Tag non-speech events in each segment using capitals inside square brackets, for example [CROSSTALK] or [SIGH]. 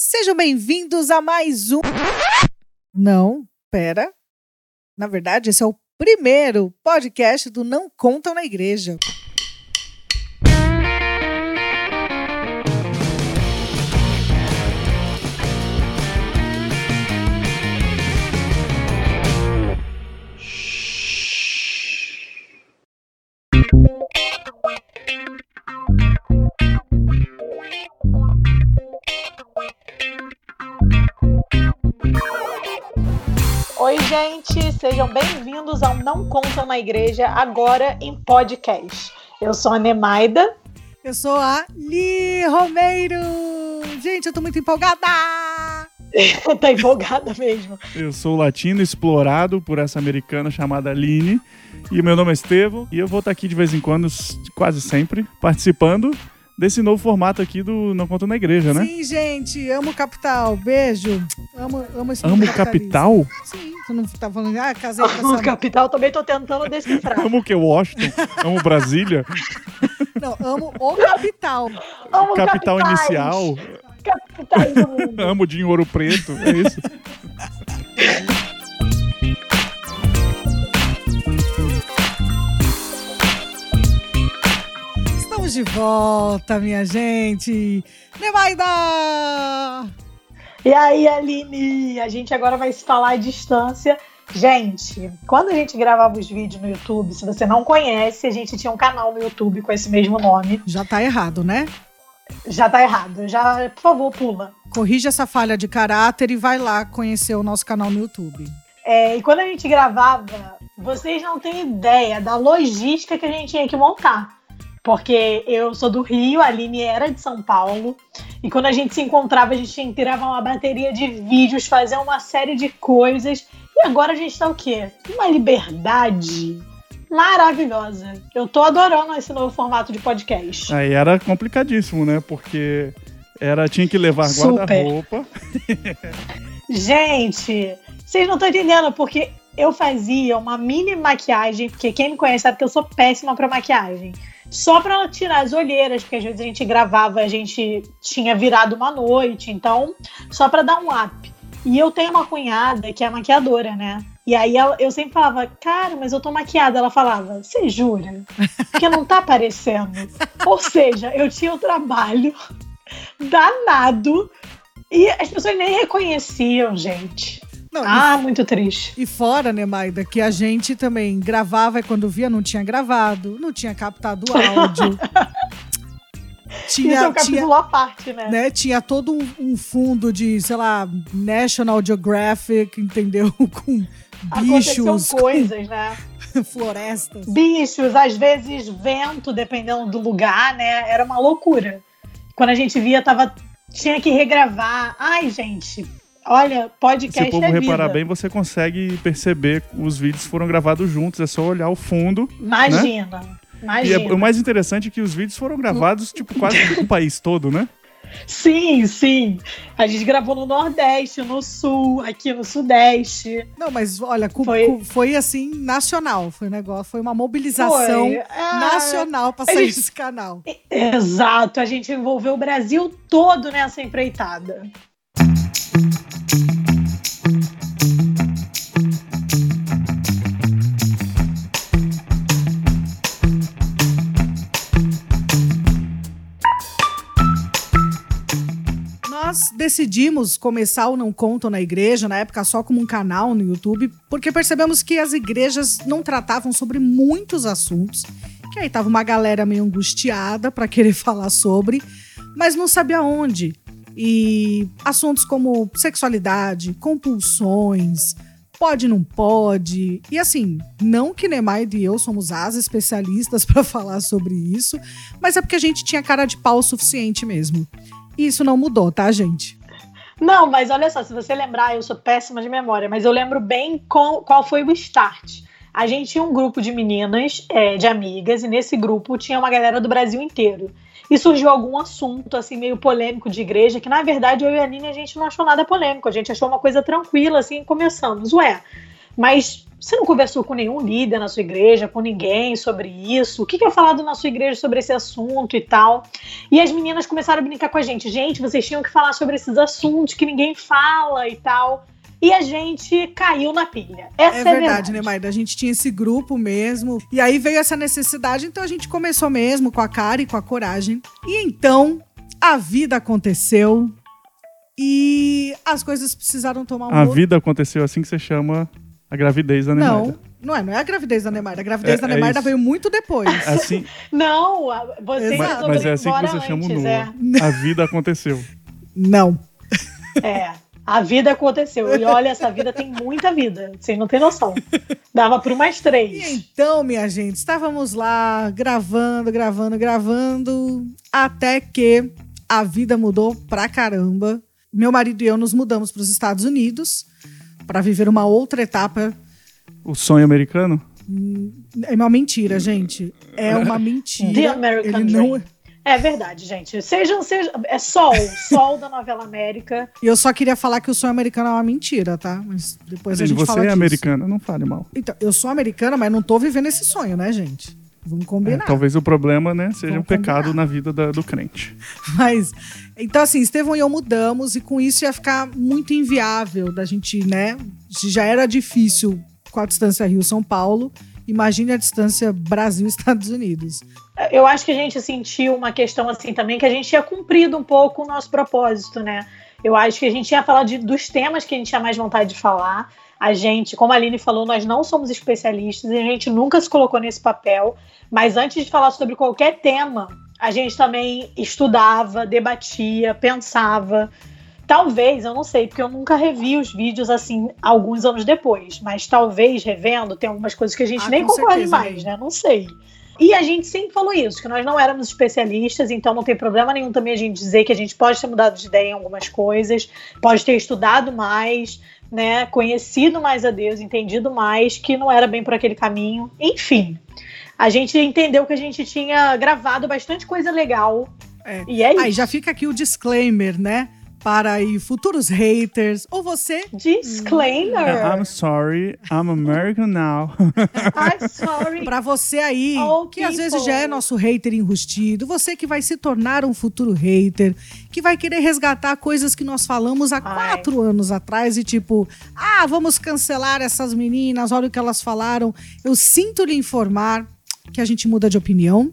Sejam bem-vindos a mais um. Não, pera. Na verdade, esse é o primeiro podcast do Não Contam na Igreja. Gente, sejam bem-vindos ao Não Contam na Igreja, agora em podcast. Eu sou a Nemaida. Eu sou a Li Romeiro. Gente, eu tô muito empolgada. [LAUGHS] tá empolgada mesmo. Eu sou latino explorado por essa americana chamada Aline. E o meu nome é Estevam. E eu vou estar aqui de vez em quando, quase sempre, participando desse novo formato aqui do Não Conta na Igreja, né? Sim, gente, amo Capital. Beijo. Amo, amo esse Amo Capital? Sim, tu não tá falando, ah, casei com O essa... capital também tô tentando decifrar. Amo o que? Washington? Amo Brasília? Não, amo o Capital. Amo Capital capitais. inicial? Capitais do mundo. [LAUGHS] Amo de Ouro Preto? É isso? [LAUGHS] de volta, minha gente. Nemaida! E aí, Aline, a gente agora vai se falar à distância. Gente, quando a gente gravava os vídeos no YouTube, se você não conhece, a gente tinha um canal no YouTube com esse mesmo nome. Já tá errado, né? Já tá errado. Já, por favor, pula. Corrija essa falha de caráter e vai lá conhecer o nosso canal no YouTube. É, e quando a gente gravava, vocês não têm ideia da logística que a gente tinha que montar. Porque eu sou do Rio, a Aline era de São Paulo. E quando a gente se encontrava, a gente tinha que gravar uma bateria de vídeos, fazer uma série de coisas. E agora a gente tá o quê? Uma liberdade maravilhosa. Eu tô adorando esse novo formato de podcast. Aí era complicadíssimo, né? Porque era, tinha que levar guarda-roupa. [LAUGHS] Gente, vocês não estão entendendo, porque eu fazia uma mini maquiagem, porque quem me conhece sabe que eu sou péssima pra maquiagem. Só pra ela tirar as olheiras, porque às vezes a gente gravava, a gente tinha virado uma noite, então, só pra dar um up. E eu tenho uma cunhada que é maquiadora, né? E aí ela- eu sempre falava, cara, mas eu tô maquiada. Ela falava, você jura? Porque não tá aparecendo. [LAUGHS] Ou seja, eu tinha um trabalho [LAUGHS] danado e as pessoas nem reconheciam, gente. Não, e- Ah, muito triste. E fora, né, Maida, que a gente também gravava e quando via não tinha gravado, não tinha captado áudio. [LAUGHS] Isso é tinha, um capítulo tinha, à parte, né? né, tinha todo um, um fundo de, sei lá, National Geographic, entendeu? [LAUGHS] Com bichos, coisas, né? [LAUGHS] florestas. Bichos, às vezes vento, dependendo do lugar, né? Era uma loucura. Quando a gente via, tava, tinha que regravar. Ai, gente, olha, Se podcast o povo é vida. reparar bem, você consegue perceber que os vídeos foram gravados juntos. É só olhar o fundo. Imagina, E imagina. é- o mais interessante é que os vídeos foram gravados, tipo, quase no país todo, né? Sim, sim. A gente gravou no Nordeste, no Sul, aqui no Sudeste. Não, mas olha, cu- Foi- cu- foi, assim, nacional. Foi um negócio, foi uma mobilização Foi. Ah, nacional pra a sair gente- desse canal. Exato, a gente envolveu o Brasil todo nessa empreitada. Decidimos começar o Não Contam na Igreja, na época só como um canal no YouTube, porque percebemos que as igrejas não tratavam sobre muitos assuntos, que aí tava uma galera meio angustiada para querer [LAUGHS] falar sobre, mas não sabia onde. E assuntos como sexualidade, compulsões, pode não pode. E assim, não que Nemaide e eu somos as especialistas [LAUGHS] para falar sobre isso, mas é porque a gente tinha cara de pau o suficiente mesmo. E isso não mudou, tá, gente? Não, mas olha só, se você lembrar, eu sou péssima de memória, mas eu lembro bem qual, foi o start. A gente tinha um grupo de meninas, é, de amigas, e nesse grupo tinha uma galera do Brasil inteiro. E surgiu algum assunto, assim, meio polêmico de igreja, que na verdade eu e a Nina a gente não achou nada polêmico, a gente achou uma coisa tranquila, assim, começamos. Ué, mas você não conversou com nenhum líder na sua igreja, com ninguém sobre isso? O que, que é falado na sua igreja sobre esse assunto e tal? E as meninas começaram a brincar com a gente. Gente, vocês tinham que falar sobre esses assuntos que ninguém fala e tal. E a gente caiu na pilha. Essa é, É verdade, verdade, né, Maida? A gente tinha esse grupo mesmo. E aí veio essa necessidade, então a gente começou mesmo com a cara e com a coragem. E então a vida aconteceu e as coisas precisaram tomar um A outro- vida aconteceu assim que você chama a gravidez da Neymar. Não, não é, não é a gravidez da Neymar. A gravidez É- da é Neymar isso. veio muito depois. [LAUGHS] Assim, Não, vocês Mas- mas é assim que você chama o antes, Noah. é. A vida aconteceu. Não. É, a vida aconteceu. E olha, essa vida tem muita vida. Vocês não têm noção. Dava por mais E três. então, minha gente, estávamos lá gravando, gravando, gravando, até que a vida mudou pra caramba. Meu marido e eu nos mudamos para os Estados Unidos para viver uma outra etapa. O sonho americano? É uma mentira, gente. É uma mentira. The American Ele não Dream. É verdade, gente. Sejam, sejam. É Sol, Sol da novela América. E eu só queria falar que o sonho americano é uma mentira, tá? Mas depois a Aline, gente você fala é disso. americana, não fale mal. Então, eu sou americana, mas não tô vivendo esse sonho, né, gente? Vamos É, combinar. talvez o problema, né, seja Vamos um pecado combinar. na vida da- do crente. [LAUGHS] Mas, então assim, Estevão e eu mudamos e com isso ia ficar muito inviável da gente, né? Se já era difícil com a distância Rio-São Paulo, imagine a distância Brasil-Estados Unidos. Eu acho que a gente sentiu uma questão assim também, que a gente tinha cumprido um pouco o nosso propósito, né? Eu acho que a gente ia falar de, dos temas que a gente tinha mais vontade de falar. A gente, como a Aline falou, nós não somos especialistas e a gente nunca se colocou nesse papel. Mas antes de falar sobre qualquer tema, a gente também estudava, debatia, pensava. Talvez, eu não sei, porque eu nunca revi os vídeos assim alguns anos depois. Mas talvez, revendo, tem algumas coisas que a gente Ah, nem concorde mais, né? né? Não sei. E a gente sempre falou isso, que nós não éramos especialistas, então não tem problema nenhum também a gente dizer que a gente pode ter mudado de ideia em algumas coisas, pode ter estudado mais, né, conhecido mais a Deus, entendido mais, que não era bem por aquele caminho. Enfim, a gente entendeu que a gente tinha gravado bastante coisa legal. É. E é isso. Aí já fica aqui o disclaimer, né? Para aí futuros haters, ou você Disclaimer. I'm sorry, I'm American now. [LAUGHS] I'm sorry. Pra você aí, Oh, que às vezes people. já é nosso hater enrustido, você que vai se tornar um futuro hater, que vai querer resgatar coisas que nós falamos há Ai. quatro anos atrás e tipo, ah, vamos cancelar essas meninas, olha o que elas falaram. Eu sinto lhe informar que a gente muda de opinião.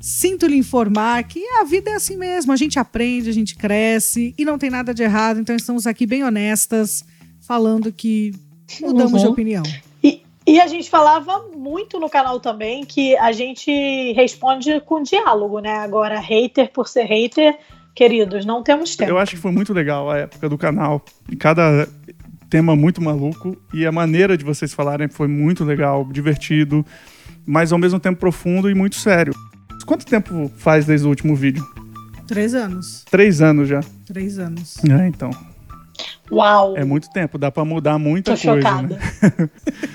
Sinto lhe informar que a vida é assim mesmo, a gente aprende, a gente cresce e não tem nada de errado, então estamos aqui bem honestas, falando que mudamos de Uhum. opinião. E, e a gente falava muito no canal também que a gente responde com diálogo, né? Agora, hater por ser hater, queridos, não temos tempo. Eu acho que foi muito legal a época do canal. E cada tema muito maluco. E a maneira de vocês falarem foi muito legal, divertido, mas ao mesmo tempo profundo e muito sério. Quanto tempo faz desde o último vídeo? Três anos. Três anos já. Três anos. É, então. Uau! É muito tempo, dá pra mudar muita Tô coisa. chocada. Né?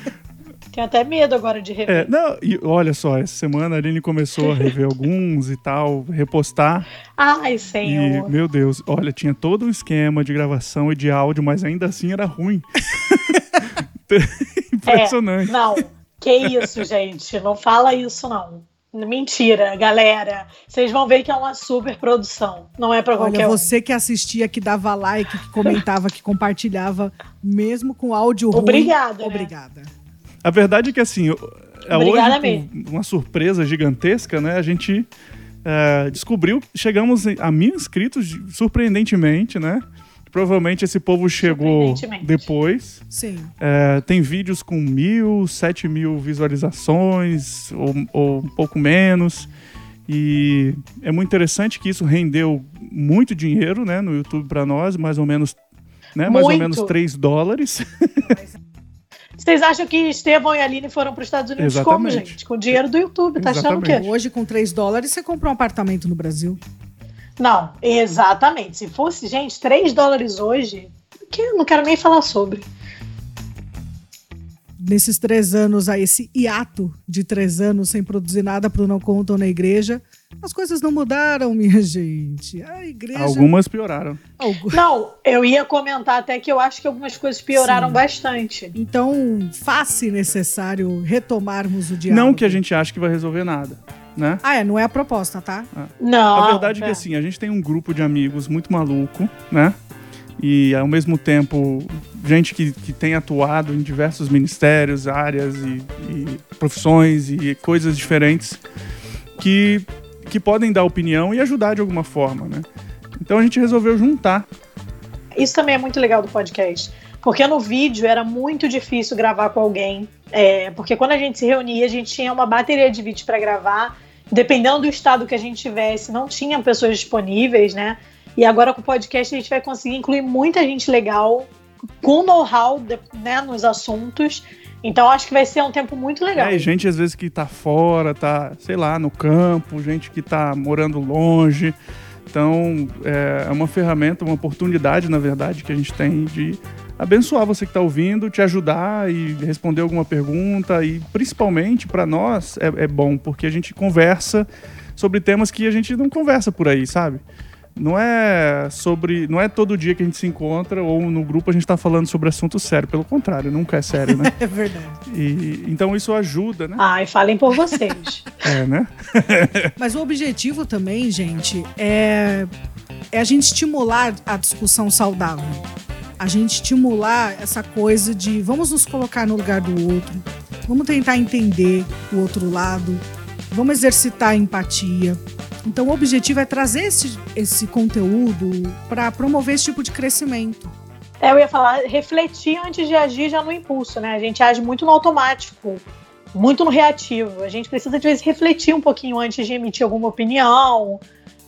[LAUGHS] Tenho até medo agora de rever. É, não, e olha só, essa semana a Aline começou a rever alguns e tal, repostar. Ai, E, senhor. meu Deus, olha, tinha todo um esquema de gravação e de áudio, mas ainda assim era ruim. [LAUGHS] Impressionante. Não, que isso, gente. Não fala isso, não. Mentira, galera. Vocês vão ver que é uma super produção. Não é pra qualquer Olha, um. você que assistia, que dava like, que comentava, que compartilhava, mesmo com áudio ruim. Obrigada, né? Obrigada. A verdade é que, assim, é Obrigada hoje, uma surpresa gigantesca, né? A gente é, descobriu, chegamos a mil inscritos, surpreendentemente, né? Provavelmente esse povo chegou depois. Sim. É, tem vídeos com mil, sete mil visualizações, ou, ou um pouco menos. E é muito interessante que isso rendeu muito dinheiro né, no YouTube para nós, mais ou menos, né, mais ou menos 3 dólares. Vocês acham que Estevão e Aline foram para os Estados Unidos como, Exatamente. gente? Com dinheiro do YouTube, tá achando o quê? Exatamente. Hoje, com 3 dólares, você compra um apartamento no Brasil. Não, exatamente. Se fosse, gente, 3 dólares hoje, que eu não quero nem falar sobre. Nesses três anos aí, esse hiato de três anos sem produzir nada pro Não Contam na Igreja, As coisas não mudaram, [LAUGHS] minha gente. A igreja. Algumas pioraram. Algu- [LAUGHS] Não, eu ia comentar até que eu acho que algumas coisas pioraram Sim. bastante. Então, faz-se necessário retomarmos o diálogo. Não que a gente ache que vai resolver nada, né? Ah, é, não é a proposta, tá? Não. a verdade é que assim, a gente tem um grupo de amigos muito maluco, né? E ao mesmo tempo, gente que, que tem atuado em diversos ministérios, áreas e, e profissões e coisas diferentes que, que podem dar opinião e ajudar de alguma forma, né? Então a gente resolveu juntar. Isso também é muito legal do podcast. Porque no vídeo era muito difícil gravar com alguém. É, porque quando a gente se reunia, a gente tinha uma bateria de vídeo para gravar. Dependendo do estado que a gente tivesse, não tinha pessoas disponíveis, né? E agora com o podcast a gente vai conseguir incluir muita gente legal, com know-how né, nos assuntos. Então acho que vai ser um tempo muito legal. É, gente às vezes que tá fora, tá, sei lá, no campo, gente que tá morando longe. Então, é é uma ferramenta, uma oportunidade, na verdade, que a gente tem de abençoar você que está ouvindo, te ajudar e responder alguma pergunta. E principalmente para nós é, é bom, porque a gente conversa sobre temas que a gente não conversa por aí, sabe? Não é sobre. Não é todo dia que a gente se encontra ou no grupo a gente está falando sobre assunto sério. Pelo contrário, nunca é sério, né? [LAUGHS] É verdade. E, então isso ajuda, né? Ai, falem por vocês. [LAUGHS] É, né? [LAUGHS] Mas o objetivo também, gente, é, é a gente estimular a discussão saudável. A gente estimular essa coisa de vamos nos colocar no lugar do outro, vamos tentar entender o outro lado, vamos exercitar a empatia. Então, o objetivo é trazer esse, esse conteúdo para promover esse tipo de crescimento. É, eu ia falar, refletir antes de agir já no impulso, né? A gente age muito no automático, muito no reativo. A gente precisa, de vez, refletir um pouquinho antes de emitir alguma opinião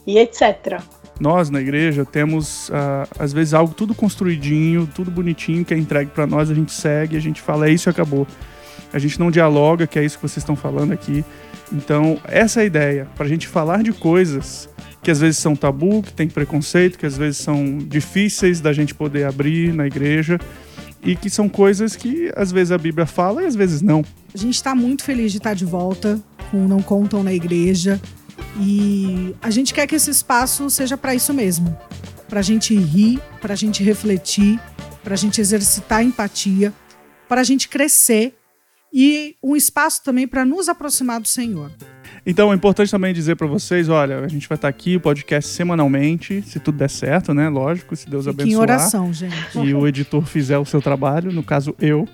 e etc. Nós, na igreja, temos, ah, às vezes, algo tudo construidinho, tudo bonitinho, que é entregue para nós, a gente segue, a gente fala, é isso e acabou. A gente não dialoga, que é isso que vocês estão falando aqui. Então, essa é a ideia, para a gente falar de coisas que às vezes são tabu, que tem preconceito, que às vezes são difíceis da gente poder abrir na igreja e que são coisas que às vezes a Bíblia fala e às vezes não. A gente está muito feliz de estar de volta com Não Contam na Igreja. E a gente quer que esse espaço seja para isso mesmo. Para a gente rir, para a gente refletir, para a gente exercitar empatia, para a gente crescer e um espaço também para nos aproximar do Senhor. Então é importante também dizer para vocês, olha, a gente vai estar aqui, o podcast semanalmente, se tudo der certo, né? Lógico, se Deus Fique em abençoar. oração, gente. e o editor fizer o seu trabalho, no caso eu.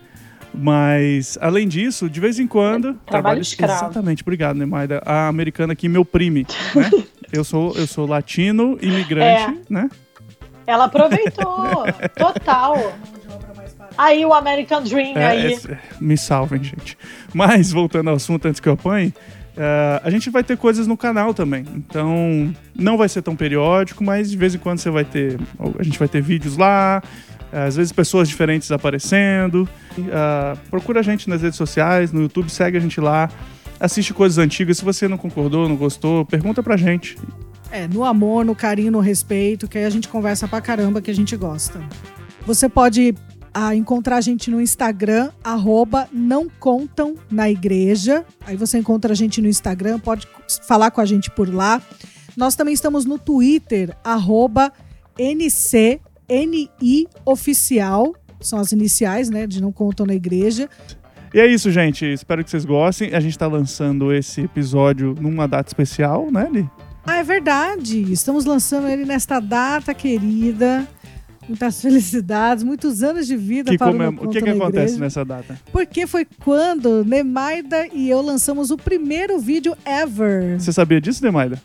Mas, além disso, de vez em quando. Trabalho escravo. Exatamente, obrigado, Nemaida. A americana aqui me oprime, né? [LAUGHS] eu, sou, eu sou latino, imigrante, É. né? Ela aproveitou, [LAUGHS] total. Aí o American Dream, É, aí. é, me salvem, gente. Mas, voltando ao assunto antes que eu apanhe, é, a gente vai ter coisas no canal também. Então, não vai ser tão periódico, mas de vez em quando você vai ter. A gente vai ter vídeos lá, às vezes pessoas diferentes aparecendo. Ah, procura a gente nas redes sociais, no YouTube, segue a gente lá. Assiste coisas antigas. Se você não concordou, não gostou, pergunta pra gente. É, no amor, no carinho, no respeito, que aí a gente conversa pra caramba que a gente gosta. Você pode ah, encontrar a gente no Instagram, arroba não contam na igreja. Aí você encontra a gente no Instagram, pode falar com a gente por lá. Nós também estamos no Twitter, arroba NCNI Oficial. São as iniciais, né? De não contam na igreja. E é isso, gente. Espero que vocês gostem. A gente tá lançando esse episódio numa data especial, né, Li? Ah, é verdade. Estamos lançando ele nesta data querida. Muitas [LAUGHS] felicidades, muitos anos de vida Que para comem- o O Não que, que acontece Igreja. nessa data? Porque foi quando Nemaida e eu lançamos o primeiro vídeo ever. Você sabia disso, Demaida?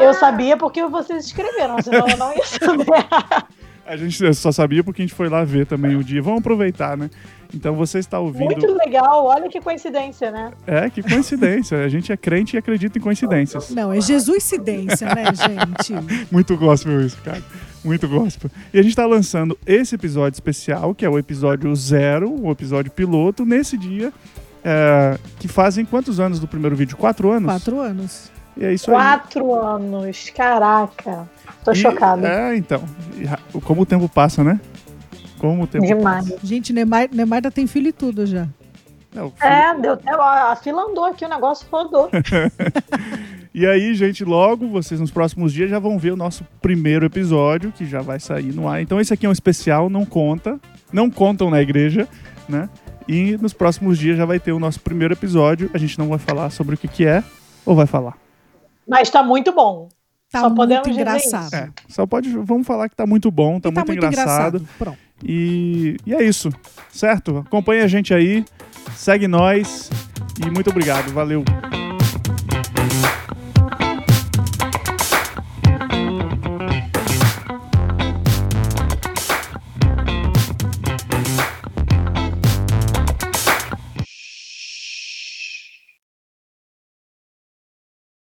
Eu sabia porque vocês escreveram, senão eu não ia saber. [LAUGHS] A gente só sabia porque a gente foi lá ver também o dia. Vamos aproveitar, né? Então você está ouvindo. Muito legal, olha que coincidência, né? É, que coincidência. A gente é crente e acredita em coincidências. Não, é Jesuscidência, né, gente? [LAUGHS] Muito gospel isso, cara. Muito gospel. E a gente tá lançando esse episódio especial, que é o episódio zero, o episódio piloto, nesse dia. é, que fazem quantos anos do primeiro vídeo? Quatro anos? Quatro anos. E é isso aí. Quatro anos, caraca. Tô E- chocada. É, então. Como o tempo passa, né? Como o tempo Demais. passa. Gente, Nemaida, Nemaida tem filho e tudo já. É, o filho- É, deu até. A fila andou aqui, o negócio rodou. [LAUGHS] E aí, gente, logo vocês nos próximos dias já vão ver o nosso primeiro episódio, que já vai sair no ar. Então esse aqui é um especial, não conta. Não contam na igreja, né? E nos próximos dias já vai ter o nosso primeiro episódio. A gente não vai falar sobre o que, que é, ou vai falar? Mas tá muito bom. Tá Só muito podemos dizer engraçado. isso. É, só pode. Vamos falar que tá muito bom, tá, E muito, engraçado. Pronto. E, e é isso, certo? Acompanhe a gente aí, segue nós e muito obrigado, valeu.